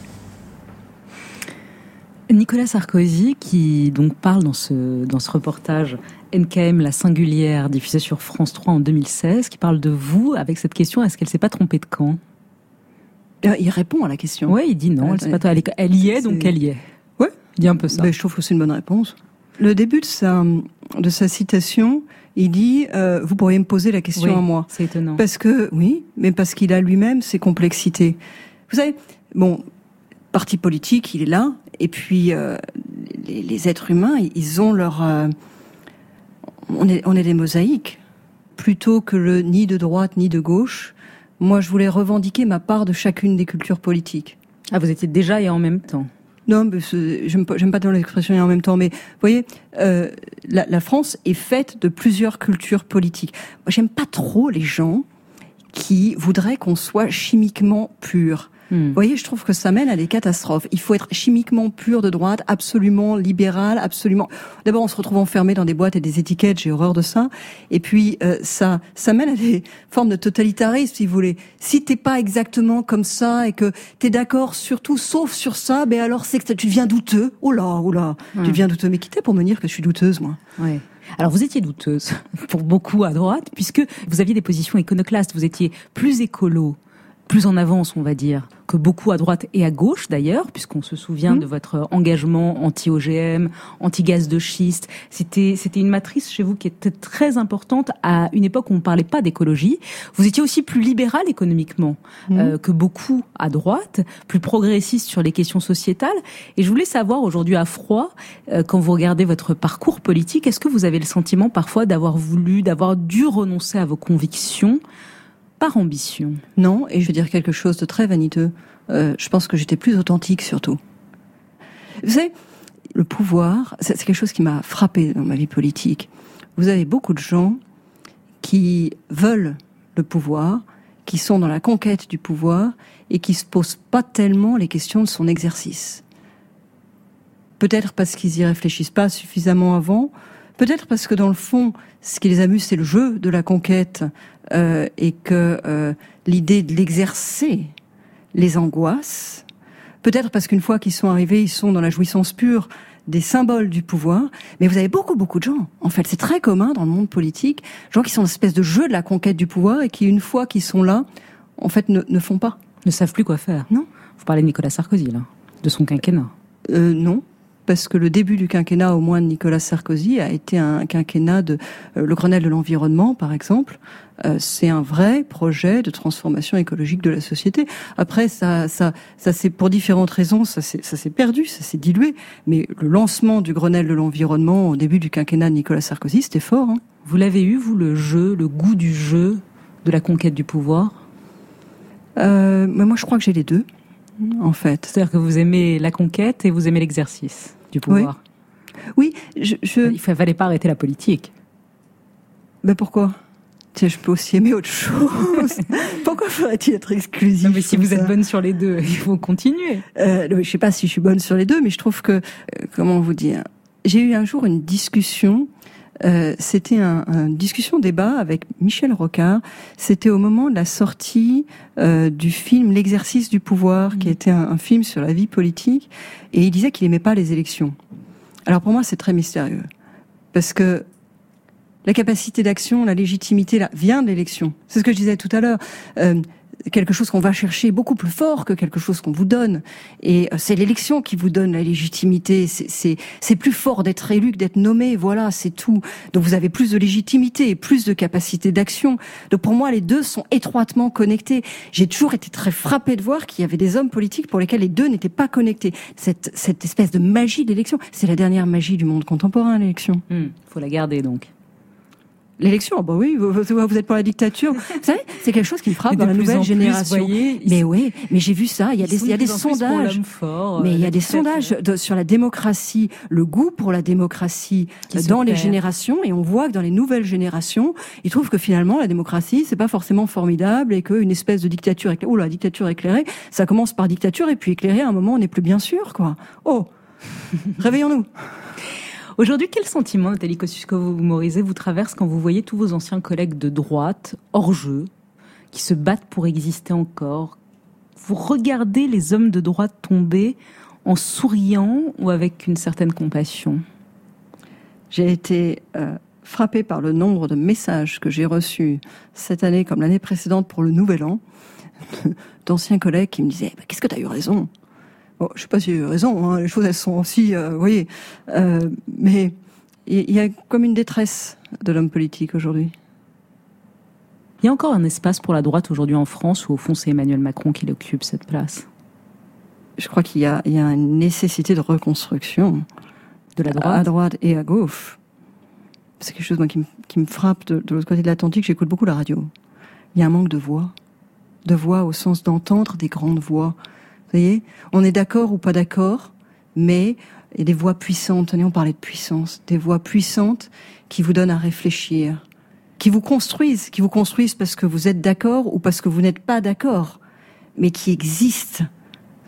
Nicolas Sarkozy, qui donc parle dans ce, dans ce reportage NKM La Singulière, diffusé sur France 3 en 2016, qui parle de vous avec cette question est-ce qu'elle s'est pas trompée de camp? Il répond à la question. Oui, il dit non, elle, s'est pas, elle, est- elle y est, donc elle y est. Ouais. Il dit un peu ça. Ben, je trouve que c'est une bonne réponse. Le début de sa, de sa citation, il dit euh, Vous pourriez me poser la question Oui, à moi. C'est étonnant. Parce que, oui, mais parce qu'il a lui-même ses complexités. Vous savez, bon, parti politique, il est là, et puis euh, les, les êtres humains, ils ont leur. euh, on, est, on est des mosaïques. Plutôt que le ni de droite ni de gauche, moi je voulais revendiquer ma part de chacune des cultures politiques. Ah, vous étiez déjà et en même temps. Non, mais j'aime pas, j'aime pas l'expression et en même temps, mais vous voyez, euh, la, la France est faite de plusieurs cultures politiques. Moi, j'aime pas trop les gens qui voudraient qu'on soit chimiquement pur. Hmm. Vous voyez, je trouve que ça mène à des catastrophes. Il faut être chimiquement pur de droite, absolument libéral, absolument. D'abord, on se retrouve enfermé dans des boîtes et des étiquettes. J'ai horreur de ça. Et puis, euh, ça, ça mène à des formes de totalitarisme, si vous voulez. Si t'es pas exactement comme ça et que t'es d'accord sur tout, sauf sur ça, ben alors c'est que tu deviens douteux. Oh là, oh là, tu deviens douteux. Mais qui t'es pour me dire que je suis douteuse, moi? Alors vous étiez douteuse pour beaucoup à droite, puisque vous aviez des positions iconoclastes, vous étiez plus écolo, plus en avance, on va dire, que beaucoup à droite et à gauche d'ailleurs, puisqu'on se souvient Mmh. de votre engagement anti-OGM, anti-gaz de schiste. C'était c'était une matrice chez vous qui était très importante à une époque où on ne parlait pas d'écologie. Vous étiez aussi plus libéral économiquement Mmh. euh, que beaucoup à droite, plus progressiste sur les questions sociétales. Et je voulais savoir aujourd'hui à froid, euh, quand vous regardez votre parcours politique, est-ce que vous avez le sentiment parfois d'avoir voulu, d'avoir dû renoncer à vos convictions par ambition Non, et je vais dire quelque chose de très vaniteux. Euh, je pense que j'étais plus authentique surtout. Vous savez, le pouvoir, c'est quelque chose qui m'a frappé dans ma vie politique. Vous avez beaucoup de gens qui veulent le pouvoir, qui sont dans la conquête du pouvoir et qui se posent pas tellement les questions de son exercice. Peut-être parce qu'ils y réfléchissent pas suffisamment avant, peut-être parce que dans le fond, ce qui les amuse, c'est le jeu de la conquête euh, et que euh, l'idée de l'exercer les angoisse. Peut-être parce qu'une fois qu'ils sont arrivés, ils sont dans la jouissance pure des symboles du pouvoir. Mais vous avez beaucoup, beaucoup de gens. En fait, c'est très commun dans le monde politique, gens qui sont dans une espèce de jeu de la conquête du pouvoir et qui, une fois qu'ils sont là, en fait, ne, ne font pas. Ne savent plus quoi faire. Non. Vous parlez de Nicolas Sarkozy, là, de son quinquennat. Euh, non, parce que le début du quinquennat, au moins de Nicolas Sarkozy, a été un quinquennat de euh, le Grenelle de l'environnement, par exemple. Euh, c'est un vrai projet de transformation écologique de la société. Après, ça, ça, ça c'est pour différentes raisons, ça s'est ça s'est perdu, ça s'est dilué. Mais le lancement du Grenelle de l'environnement au début du quinquennat de Nicolas Sarkozy, c'était fort. Hein. Vous l'avez eu, vous, le jeu, le goût du jeu, de la conquête du pouvoir? Euh, mais moi, je crois que j'ai les deux, en fait. C'est-à-dire que vous aimez la conquête et vous aimez l'exercice du pouvoir. Oui, je, je... Il fallait pas arrêter la politique. Mais pourquoi? Tiens, je peux aussi aimer autre chose. Pourquoi faudrait-il être exclusif Non, mais si vous êtes bonne sur les deux, il faut continuer. Euh, je sais pas si je suis bonne sur les deux, mais je trouve que, euh, comment vous dire, j'ai eu un jour une discussion. Euh, c'était un, un discussion débat avec Michel Rocard. C'était au moment de la sortie euh, du film L'exercice du pouvoir, qui était un, un film sur la vie politique, et il disait qu'il aimait pas les élections. Alors pour moi, c'est très mystérieux, parce que la capacité d'action, la légitimité là, vient de l'élection. C'est ce que je disais tout à l'heure. Euh, quelque chose qu'on va chercher beaucoup plus fort que quelque chose qu'on vous donne. Et euh, c'est l'élection qui vous donne la légitimité. C'est plus fort d'être élu que d'être nommé. Voilà, c'est tout. Donc vous avez plus de légitimité et plus de capacité d'action. Donc pour moi, les deux sont étroitement connectés. J'ai toujours été très frappé de voir qu'il y avait des hommes politiques pour lesquels les deux n'étaient pas connectés. Cette, cette espèce de magie de l'élection, c'est la dernière magie du monde contemporain, l'élection. Il hmm, faut la garder donc. L'élection, bah oui, vous, vous, êtes pour la dictature. vous savez, c'est quelque chose qui me frappe dans la nouvelle génération. mais oui, mais j'ai vu ça. Il y a des, il y a des sondages. mais il y a des sondages sur la démocratie, le goût pour la démocratie dans les générations, et on voit que dans les nouvelles générations, ils trouvent que finalement la démocratie c'est pas forcément formidable et qu'une espèce de dictature, éclairée, oh la dictature éclairée, ça commence par dictature et puis éclairée à un moment on n'est plus bien sûr quoi. Oh, réveillons-nous. Aujourd'hui, quel sentiment, Nathalie Kosciusko-Morizet, vous traverse quand vous voyez tous vos anciens collègues de droite, hors jeu, qui se battent pour exister encore? Vous regardez les hommes de droite tomber en souriant ou avec une certaine compassion? J'ai été euh, frappée par le nombre de messages que j'ai reçus cette année comme l'année précédente pour le Nouvel An d'anciens collègues qui me disaient bah, Qu'est-ce que tu as eu raison? Bon, je sais pas si j'ai raison, hein, les choses elles sont aussi, euh, vous voyez, euh, mais il y a comme une détresse de l'homme politique aujourd'hui. Il y a encore un espace pour la droite aujourd'hui en France où au fond c'est Emmanuel Macron qui occupe cette place. Je crois qu'il y, a, une nécessité de reconstruction de la droite, à droite et à gauche. C'est quelque chose moi, qui, me, frappe de, de l'autre côté de l'Atlantique. J'écoute beaucoup la radio. Il y a un manque de voix, de voix au sens d'entendre des grandes voix voyez On est d'accord ou pas d'accord, mais a des voix puissantes. On parlait de puissance. Des voix puissantes qui vous donnent à réfléchir, qui vous construisent, qui vous construisent parce que vous êtes d'accord ou parce que vous n'êtes pas d'accord, mais qui existent.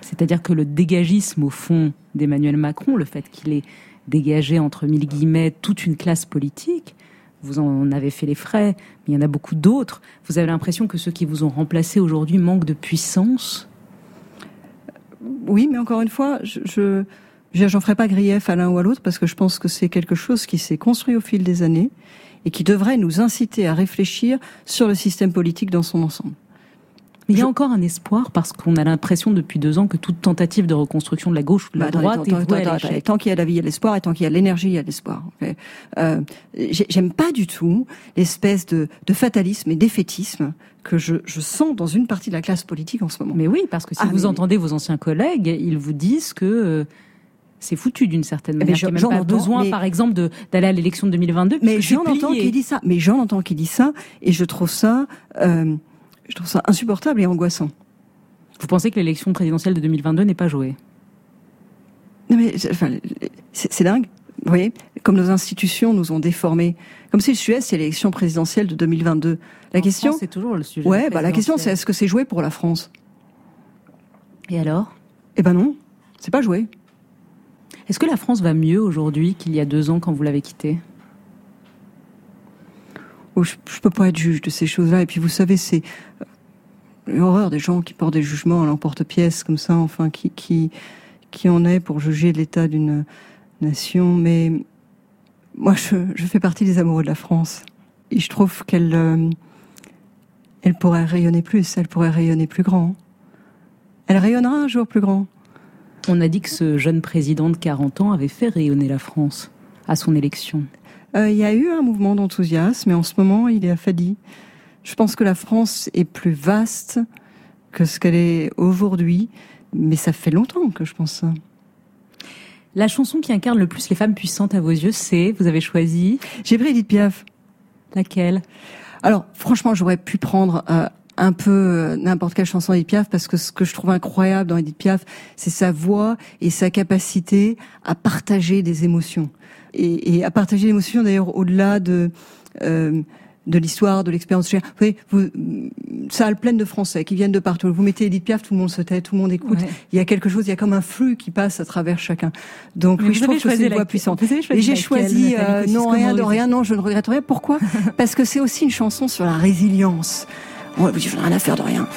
C'est-à-dire que le dégagisme, au fond, d'Emmanuel Macron, le fait qu'il ait dégagé, entre mille guillemets, toute une classe politique, vous en avez fait les frais, mais il y en a beaucoup d'autres. Vous avez l'impression que ceux qui vous ont remplacé aujourd'hui manquent de puissance oui, mais encore une fois, je, je ferai pas grief à l'un ou à l'autre parce que je pense que c'est quelque chose qui s'est construit au fil des années et qui devrait nous inciter à réfléchir sur le système politique dans son ensemble. Mais il y a encore un espoir parce qu'on a l'impression depuis deux ans que toute tentative de reconstruction de la gauche ou de la bah, droite est Tant qu'il y a la vie, il y a l'espoir, et tant qu'il y a l'énergie, il y a l'espoir. Euh, J'aime pas du tout l'espèce de, fatalisme et d'effétisme que je, sens dans une partie de la classe politique en ce moment. Mais oui, parce que si ah, vous entendez vos anciens collègues, ils vous disent que euh, c'est foutu d'une certaine manière. Mais j'en ai besoin, par exemple, d'aller à l'élection de 2022. Mais j'en entends qui dit ça. Mais j'en entends qui dit ça, et je trouve ça. Euh, je trouve ça insupportable et angoissant. Vous pensez que l'élection présidentielle de 2022 n'est pas jouée? Non mais enfin, c'est dingue. Vous voyez, comme nos institutions nous ont déformés. Comme si le Suez, c'est l'élection présidentielle de 2022. La question, c'est toujours le sujet. Ouais, bah la question, c'est est-ce que c'est joué pour la France? Et alors? Eh ben non, c'est pas joué. Est-ce que la France va mieux aujourd'hui qu'il y a deux ans quand vous l'avez quittée? Je, ne peux pas être juge de ces choses-là. Et puis vous savez, c'est euh, l'horreur des gens qui portent des jugements à l'emporte-pièce comme ça, enfin, qui, qui, qui en est pour juger l'état d'une nation. Mais moi, je, je, fais partie des amoureux de la France. Et je trouve qu'elle euh, elle pourrait rayonner plus, elle pourrait rayonner plus grand. Elle rayonnera un jour plus grand. On a dit que ce jeune président de 40 ans avait fait rayonner la France à son élection. Euh, il y a eu un mouvement d'enthousiasme, mais en ce moment, il est affadi. Je pense que la France est plus vaste que ce qu'elle est aujourd'hui, mais ça fait longtemps que je pense ça. La chanson qui incarne le plus les femmes puissantes à vos yeux, c'est, vous avez choisi J'ai pris Edith Piaf. Laquelle? Alors, franchement, j'aurais pu prendre euh, un peu euh, n'importe quelle chanson d'Edith Piaf parce que ce que je trouve incroyable dans Edith Piaf, c'est sa voix et sa capacité à partager des émotions et, et à partager l'émotion d'ailleurs au-delà de euh, de l'histoire, de l'expérience. Vous voyez, vous, salle pleine de Français qui viennent de partout. Vous mettez Edith Piaf, tout le monde se tait, tout le monde écoute. Il y a quelque chose, il y a comme un flux qui passe à travers chacun. Donc oui, je trouve que c'est une voix puissante. Et j'ai choisi euh, non rien de rien, non, je ne regrette rien. Pourquoi? Parce que c'est aussi une chanson sur la résilience. Je n'ai rien à faire de rien.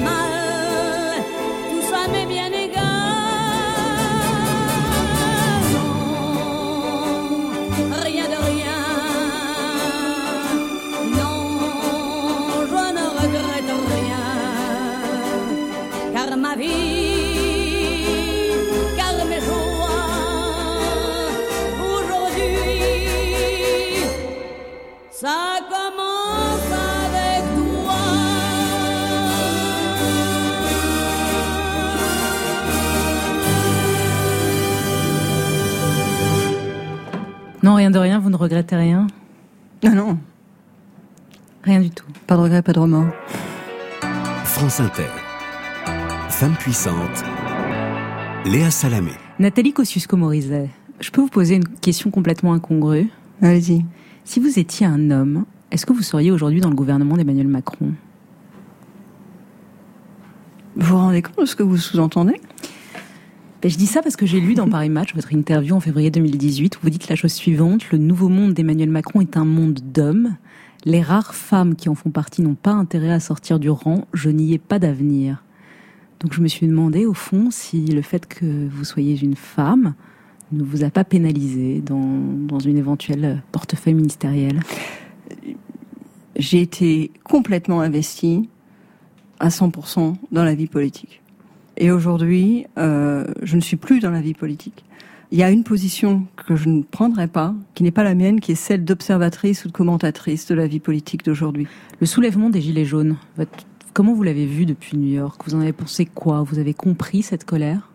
Ni Non, rien de rien, vous ne regrettez rien Non, non. Rien du tout. Pas de regret, pas de remords. France Inter. Femme puissante. Léa Salamé. Nathalie Kosciusko-Morizet, je peux vous poser une question complètement incongrue Allez-y. Si vous étiez un homme, est-ce que vous seriez aujourd'hui dans le gouvernement d'Emmanuel Macron? Vous vous rendez compte de ce que vous sous-entendez? Ben, Je dis ça parce que j'ai lu dans Paris Match votre interview en février 2018 où vous dites la chose suivante Le nouveau monde d'Emmanuel Macron est un monde d'hommes. Les rares femmes qui en font partie n'ont pas intérêt à sortir du rang. Je n'y ai pas d'avenir. Donc je me suis demandé au fond si le fait que vous soyez une femme ne vous a pas pénalisé dans, dans une éventuelle portefeuille ministériel. J'ai été complètement investie à 100% dans la vie politique. Et aujourd'hui, euh, je ne suis plus dans la vie politique. Il y a une position que je ne prendrai pas, qui n'est pas la mienne, qui est celle d'observatrice ou de commentatrice de la vie politique d'aujourd'hui. Le soulèvement des Gilets jaunes, votre- comment vous l'avez vu depuis New York? Vous en avez pensé quoi? Vous avez compris cette colère?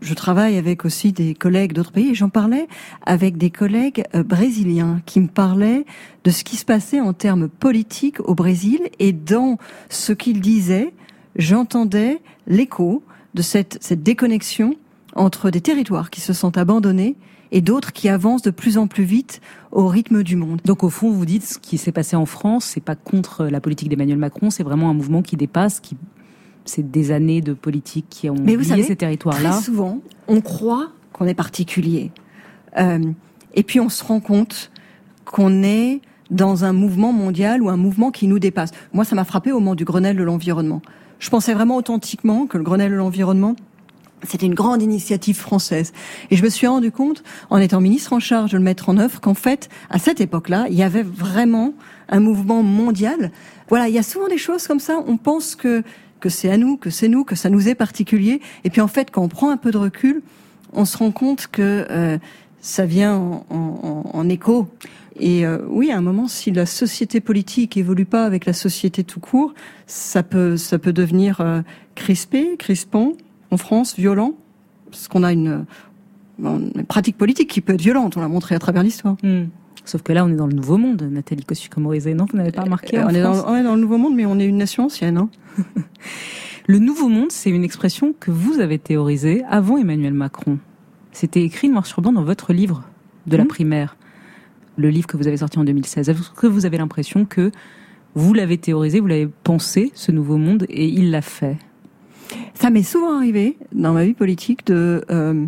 Je travaille avec aussi des collègues d'autres pays et j'en parlais avec des collègues euh, brésiliens qui me parlaient de ce qui se passait en termes politiques au Brésil et dans ce qu'ils disaient, j'entendais l'écho de cette, cette déconnexion entre des territoires qui se sentent abandonnés et d'autres qui avancent de plus en plus vite au rythme du monde. Donc au fond, vous dites ce qui s'est passé en France, c'est pas contre la politique d'Emmanuel Macron, c'est vraiment un mouvement qui dépasse, qui c'est des années de politique qui ont Mais vous lié savez, ces territoires-là. Très souvent, on croit qu'on est particulier. Euh, et puis on se rend compte qu'on est dans un mouvement mondial ou un mouvement qui nous dépasse. Moi, ça m'a frappé au moment du Grenelle de l'environnement. Je pensais vraiment authentiquement que le Grenelle de l'environnement, c'était une grande initiative française. Et je me suis rendu compte, en étant ministre en charge de le mettre en œuvre, qu'en fait, à cette époque-là, il y avait vraiment un mouvement mondial. Voilà, il y a souvent des choses comme ça. On pense que que c'est à nous, que c'est nous, que ça nous est particulier. Et puis en fait, quand on prend un peu de recul, on se rend compte que euh, ça vient en, en, en écho. Et euh, oui, à un moment, si la société politique évolue pas avec la société tout court, ça peut, ça peut devenir euh, crispé, crispant, en France, violent, parce qu'on a une, une pratique politique qui peut être violente. On l'a montré à travers l'histoire. Hmm. Sauf que là, on est dans le nouveau monde, Nathalie Kosciusko-Morizet. Non, vous n'avez pas remarqué Euh, on, est dans, on est dans le nouveau monde, mais on est une nation ancienne. Hein. Le nouveau monde, c'est une expression que vous avez théorisée avant Emmanuel Macron. C'était écrit noir sur blanc dans votre livre de la Mhm. primaire, le livre que vous avez sorti en 2016. Est-ce que vous avez l'impression que vous l'avez théorisé, vous l'avez pensé, ce nouveau monde, et il l'a fait? Ça m'est souvent arrivé dans ma vie politique de euh,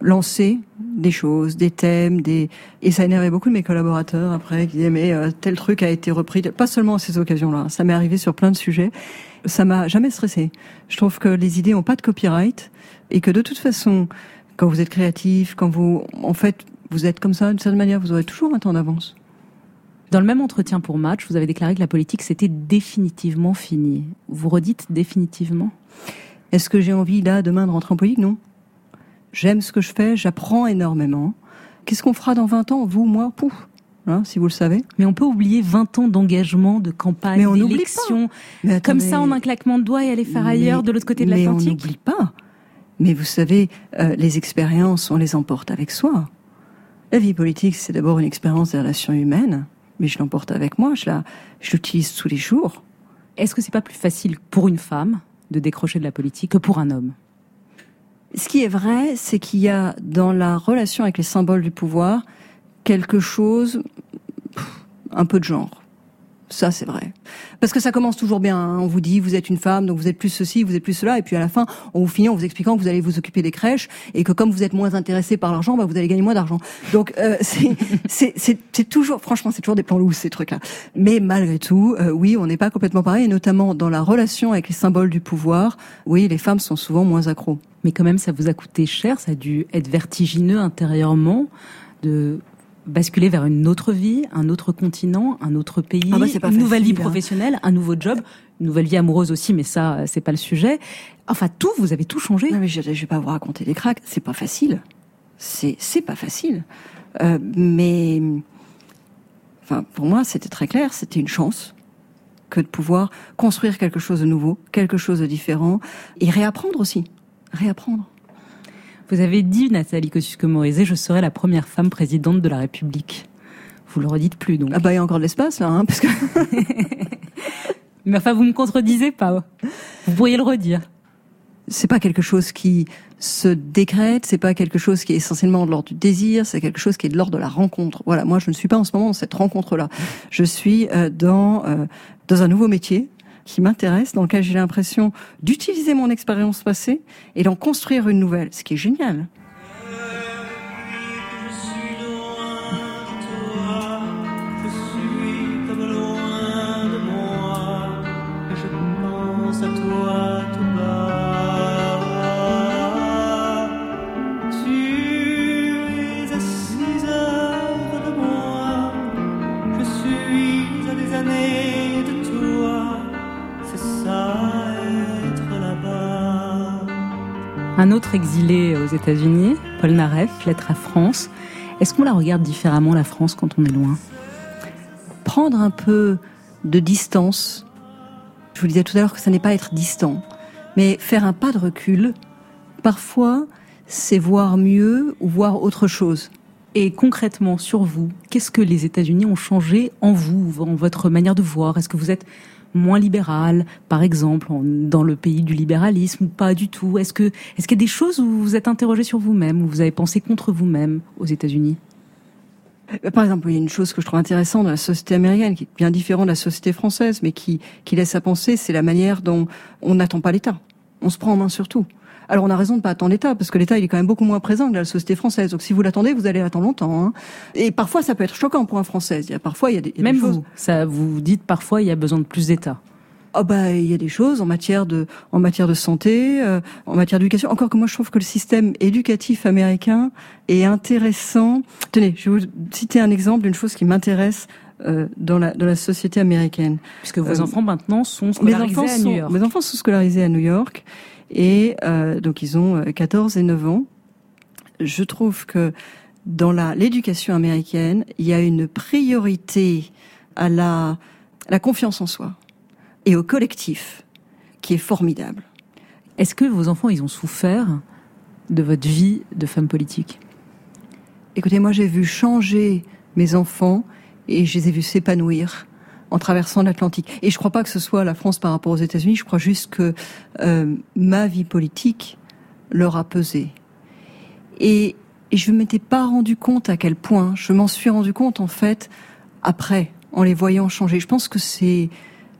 lancer des choses, des thèmes, des et ça énervait beaucoup de mes collaborateurs après qui disaient mais euh, tel truc a été repris, pas seulement à ces occasions-là, ça m'est arrivé sur plein de sujets. Ça m'a jamais stressé. Je trouve que les idées ont pas de copyright et que de toute façon, quand vous êtes créatif, quand vous en fait vous êtes comme ça d'une certaine manière, vous aurez toujours un temps d'avance. Dans le même entretien pour Match, vous avez déclaré que la politique c'était définitivement fini. Vous redites définitivement? Est-ce que j'ai envie là demain de rentrer en politique? Non. J'aime ce que je fais, j'apprends énormément. Qu'est-ce qu'on fera dans 20 ans? Vous, moi, pouf Hein, si vous le savez. Mais on peut oublier 20 ans d'engagement, de campagne, d'élection, comme ça en un claquement de doigts et aller faire ailleurs Mais- de l'autre côté de Mais on l'Atlantique. n'oublie pas. Mais vous savez, euh, les expériences, on les emporte avec soi. La vie politique, c'est d'abord une expérience des relations humaines, mais je l'emporte avec moi, je la, je l'utilise tous les jours. Est-ce que c'est pas plus facile pour une femme de décrocher de la politique que pour un homme? Ce qui est vrai, c'est qu'il y a dans la relation avec les symboles du pouvoir quelque chose, un peu de genre. Ça, c'est vrai. Parce que ça commence toujours bien. hein. On vous dit, vous êtes une femme, donc vous êtes plus ceci, vous êtes plus cela, et puis à la fin, on vous finit en vous expliquant que vous allez vous occuper des crèches et que comme vous êtes moins intéressé par l'argent, bah, vous allez gagner moins d'argent. Donc euh, c'est toujours, franchement, c'est toujours des plans loups ces trucs-là. Mais malgré tout, euh, oui, on n'est pas complètement pareil, et notamment dans la relation avec les symboles du pouvoir. Oui, les femmes sont souvent moins accros. Mais quand même, ça vous a coûté cher, ça a dû être vertigineux intérieurement de basculer vers une autre vie, un autre continent, un autre pays, Ah bah, c'est pas une nouvelle vie facile, hein. professionnelle, un nouveau job, une nouvelle vie amoureuse aussi, mais ça, c'est pas le sujet. Enfin, tout, vous avez tout changé. Non, mais je, je vais pas vous raconter des cracks. C'est pas facile. C'est c'est pas facile. Euh, mais enfin, pour moi, c'était très clair. C'était une chance que de pouvoir construire quelque chose de nouveau, quelque chose de différent, et réapprendre aussi, réapprendre. Vous avez dit, Nathalie Kosciusko-Morizet, je serai la première femme présidente de la République. Vous le redites plus, donc. Ah bah il y a encore de l'espace là, hein, parce que Mais enfin, vous me contredisez pas. Vous pourriez le redire. c'est pas quelque chose qui se décrète, c'est pas quelque chose qui est essentiellement de l'ordre du désir, c'est quelque chose qui est de l'ordre de la rencontre. Voilà, moi je ne suis pas en ce moment dans cette rencontre-là. Je suis euh, dans euh, dans un nouveau métier qui m'intéresse, dans lequel j'ai l'impression d'utiliser mon expérience passée et d'en construire une nouvelle, ce qui est génial. Un autre exilé aux États-Unis, Paul Naref, Lettre à France. Est-ce qu'on la regarde différemment, la France, quand on est loin? Prendre un peu de distance. Je vous disais tout à l'heure que ça n'est pas être distant, mais faire un pas de recul. Parfois, c'est voir mieux ou voir autre chose. Et concrètement, sur vous, qu'est-ce que les États-Unis ont changé en vous, en votre manière de voir? Est-ce que vous êtes moins libéral, par exemple, dans le pays du libéralisme, pas du tout Est-ce que est-ce qu'il y a des choses où vous vous êtes interrogé sur vous-même, où vous avez pensé contre vous-même aux États-Unis? Euh, Par exemple, il y a une chose que je trouve intéressante dans la société américaine, qui est bien différente de la société française, mais qui, qui laisse à penser, c'est la manière dont on n'attend pas l'État. On se prend en main sur tout. Alors on a raison de pas attendre l'État, parce que l'État il est quand même beaucoup moins présent que dans la société française. Donc si vous l'attendez, vous allez attendre longtemps. hein. Et parfois ça peut être choquant pour un Français. Il y a parfois il y a des, il y a Même des choses. vous, ça, vous dites parfois il y a besoin de plus d'État. Ah bah il y a des choses en matière de en matière de santé, euh, en matière d'éducation. Encore que moi je trouve que le système éducatif américain est intéressant. Tenez, je vais vous citer un exemple d'une chose qui m'intéresse euh, dans la dans la société américaine. Puisque vos Euh, enfants maintenant sont mes scolarisés enfants à sont, New York. Mes enfants sont scolarisés à New York et euh, donc ils ont euh, 14 et 9 ans. Je trouve que dans l'éducation américaine, il y a une priorité à la à la confiance en soi et au collectif qui est formidable. Est-ce que vos enfants, ils ont souffert de votre vie de femme politique? Écoutez, moi j'ai vu changer mes enfants et je les ai vus s'épanouir en traversant l'Atlantique. Et je crois pas que ce soit la France par rapport aux États-Unis, je crois juste que euh, ma vie politique leur a pesé. Et, je ne m'étais pas rendu compte à quel point, je m'en suis rendu compte en fait après, en les voyant changer. Je pense que c'est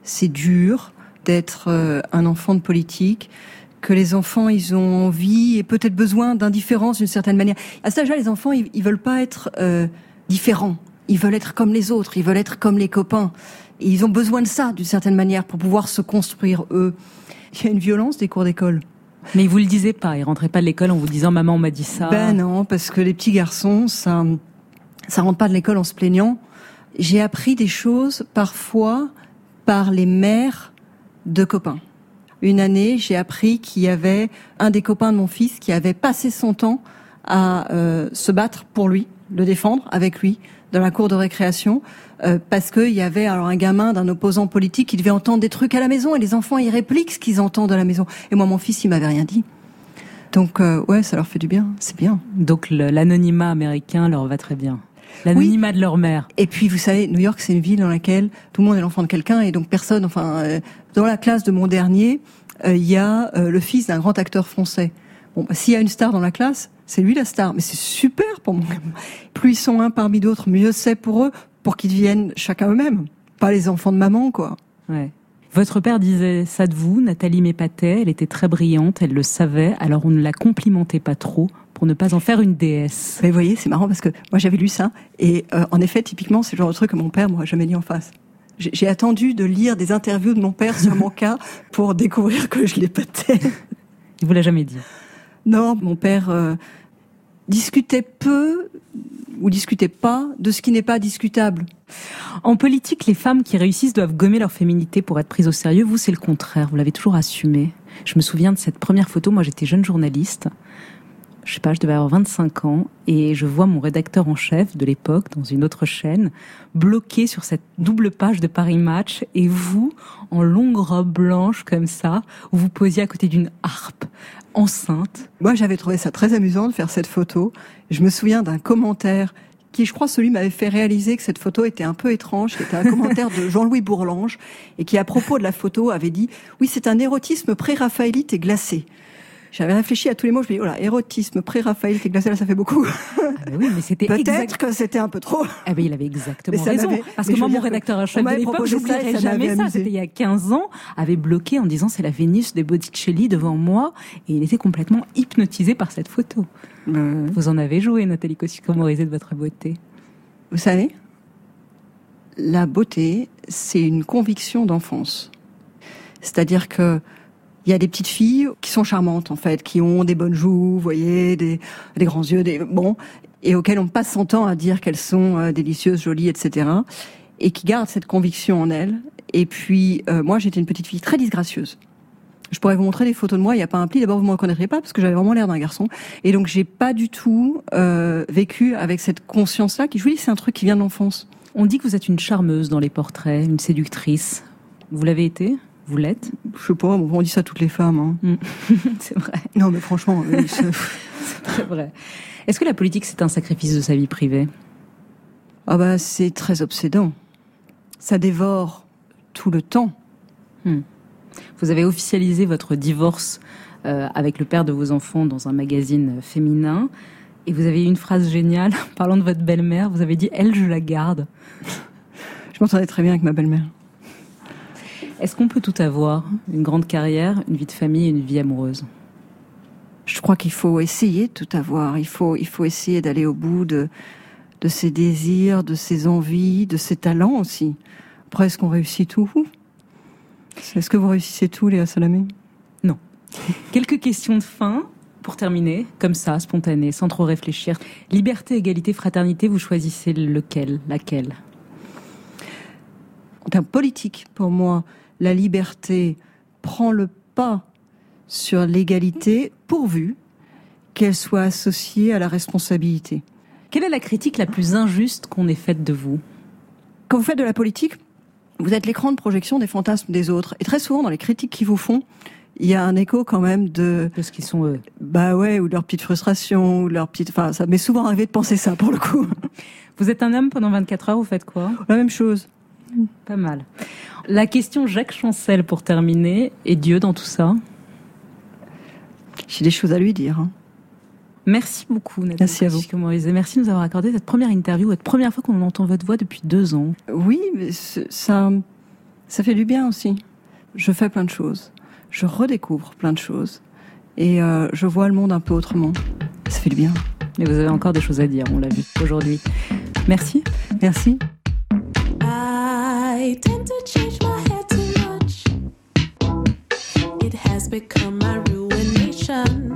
c'est dur d'être euh, un enfant de politique, que les enfants, ils ont envie et peut-être besoin d'indifférence d'une certaine manière. À cet âge-là, les enfants, ils, ils veulent pas être euh, différents. Ils veulent être comme les autres. Ils veulent être comme les copains. Et ils ont besoin de ça d'une certaine manière pour pouvoir se construire eux. Il y a une violence des cours d'école. Mais ils vous le disaient pas, ils rentraient pas de l'école en vous disant maman on m'a dit ça. Ben non, parce que les petits garçons, ça, ça rentre pas de l'école en se plaignant. J'ai appris des choses parfois par les mères de copains. Une année, j'ai appris qu'il y avait un des copains de mon fils qui avait passé son temps à euh, se battre pour lui, le défendre avec lui dans la cour de récréation euh, parce qu'il y avait alors un gamin d'un opposant politique qui devait entendre des trucs à la maison et les enfants ils répliquent ce qu'ils entendent à la maison. Et moi mon fils il m'avait rien dit. Donc euh, ouais ça leur fait du bien, c'est bien. Donc l'anonymat américain leur va très bien. L'anonymat de leur mère. Et puis vous savez New York c'est une ville dans laquelle tout le monde est l'enfant de quelqu'un et donc personne enfin euh, dans la classe de mon dernier euh, il y a euh, le fils d'un grand acteur français. Bon bah, s'il y a une star dans la classe c'est lui la star, mais c'est super pour moi. Plus ils sont un parmi d'autres, mieux c'est pour eux, pour qu'ils deviennent chacun eux-mêmes, pas les enfants de maman, quoi. Ouais. Votre père disait ça de vous, Nathalie m'épatait, elle était très brillante, elle le savait, alors on ne la complimentait pas trop pour ne pas en faire une déesse. Mais vous voyez, c'est marrant parce que moi j'avais lu ça, et euh, en effet, typiquement, c'est le genre de truc que mon père m'aurait jamais dit en face. J'ai j'ai attendu de lire des interviews de mon père sur mon cas pour découvrir que je l'épatais. Il vous l'a jamais dit Non, mon père euh, discutait peu ou discutait pas de ce qui n'est pas discutable. En politique, les femmes qui réussissent doivent gommer leur féminité pour être prises au sérieux. Vous, c'est le contraire. Vous l'avez toujours assumé. Je me souviens de cette première photo. Moi, j'étais jeune journaliste. Je sais pas, je devais avoir 25 ans et je vois mon rédacteur en chef de l'époque dans une autre chaîne bloqué sur cette double page de Paris Match et vous en longue robe blanche comme ça où vous posiez à côté d'une harpe enceinte. Moi, j'avais trouvé ça très amusant de faire cette photo. Je me souviens d'un commentaire qui, je crois, celui m'avait fait réaliser que cette photo était un peu étrange. C'était un commentaire de Jean-Louis Bourlange et qui, à propos de la photo, avait dit oui, c'est un érotisme pré-raphaélite et glacé. J'avais réfléchi à tous les mots. Je me dis, oh là, érotisme pré-raphaélite et glacé, là, ça fait beaucoup. Ah oui, mais c'était Peut-être exact- que c'était un peu trop. Eh ben, il avait exactement Mais ça raison. Parce que moi, mon rédacteur en chef de l'époque, j'oublierai jamais ça. C'était il y a 15 ans, avait bloqué en disant c'est la Vénus de Botticelli devant moi. Et il était complètement hypnotisé par cette photo. Vous en avez joué, Nathalie Kosciusko-Morizet, de votre beauté. Vous savez, la beauté, c'est une conviction d'enfance. C'est-à-dire que il y a des petites filles qui sont charmantes en fait, qui ont des bonnes joues, vous voyez, des, des grands yeux, des bon, et auxquelles on passe son temps à dire qu'elles sont euh, délicieuses, jolies, etc. Et qui gardent cette conviction en elles. Et puis euh, moi, j'étais une petite fille très disgracieuse. Je pourrais vous montrer des photos de moi. Il n'y a pas un pli. D'abord, vous me reconnaîtriez pas parce que j'avais vraiment l'air d'un garçon. Et donc, j'ai pas du tout euh, vécu avec cette conscience-là. Qui, je vous dis, c'est un truc qui vient de l'enfance. On dit que vous êtes une charmeuse dans les portraits, une séductrice. Vous l'avez été? Vous l'êtes Je sais pas. on dit ça à toutes les femmes. Hein. C'est vrai. Non, mais franchement, c'est- C'est très vrai. Est-ce que la politique, c'est un sacrifice de sa vie privée? Ah bah c'est très obsédant. Ça dévore tout le temps. Hmm. Vous avez officialisé votre divorce euh, avec le père de vos enfants dans un magazine féminin. Et vous avez eu une phrase géniale, parlant de votre belle-mère, vous avez dit « Elle, je la garde Je m'entendais très bien avec ma belle-mère. ». Est-ce qu'on peut tout avoir? Une grande carrière, une vie de famille et une vie amoureuse? Je crois qu'il faut essayer de tout avoir. Il faut, il faut essayer d'aller au bout de, de ses désirs, de ses envies, de ses talents aussi. Après, est-ce qu'on réussit tout? Est-ce que vous réussissez tout, Léa Salamé? Non. Quelques questions de fin pour terminer, comme ça, spontané, sans trop réfléchir. Liberté, égalité, fraternité, vous choisissez lequel Laquelle? En termes politiques, pour moi, la liberté prend le pas sur l'égalité pourvu qu'elle soit associée à la responsabilité. Quelle est la critique la plus injuste qu'on ait faite de vous? Quand vous faites de la politique, vous êtes l'écran de projection des fantasmes des autres. Et très souvent, dans les critiques qu'ils vous font, il y a un écho quand même de... De ce qu'ils sont eux. Bah ouais, ou de leur petite frustration, ou de leur petite... Enfin, ça m'est souvent arrivé de penser ça, pour le coup. Vous êtes un homme pendant 24 heures, vous faites quoi? La même chose. Pas mal. La question Jacques Chancel pour terminer, et Dieu dans tout ça J'ai des choses à lui dire. Hein. Merci beaucoup, Nathalie. Merci à vous. Merci de nous avoir accordé cette première interview, cette première fois qu'on entend votre voix depuis deux ans. Oui, mais ça, ça fait du bien aussi. Je fais plein de choses. Je redécouvre plein de choses. Et euh, je vois le monde un peu autrement. Ça fait du bien. Et vous avez encore des choses à dire, on l'a vu aujourd'hui. Merci. Merci. Ah. I tend to change my hair too much. It has become my ruination.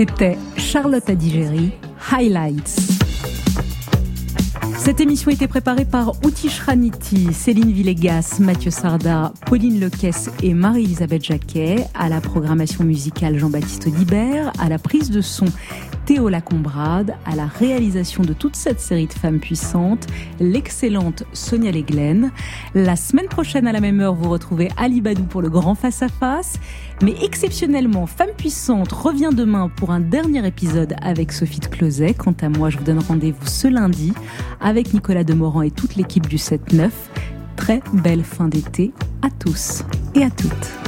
C'était Charlotte Adigéry, Highlights. Cette émission était préparée par Outi Raniti, Céline Villegas, Mathieu Sarda, Pauline Lequesse et Marie-Elisabeth Jacquet, à la programmation musicale Jean-Baptiste Audibert, à la prise de son Théo Lacombrade, à la réalisation de toute cette série de femmes puissantes, l'excellente Sonia Leglen. La semaine prochaine à la même heure, vous retrouvez Ali Badou pour le grand face-à-face. Mais exceptionnellement, Femme puissante revient demain pour un dernier épisode avec Sophie de Closet. Quant à moi, je vous donne rendez-vous ce lundi avec Nicolas Demorand et toute l'équipe du 7-9. Très belle fin d'été à tous et à toutes.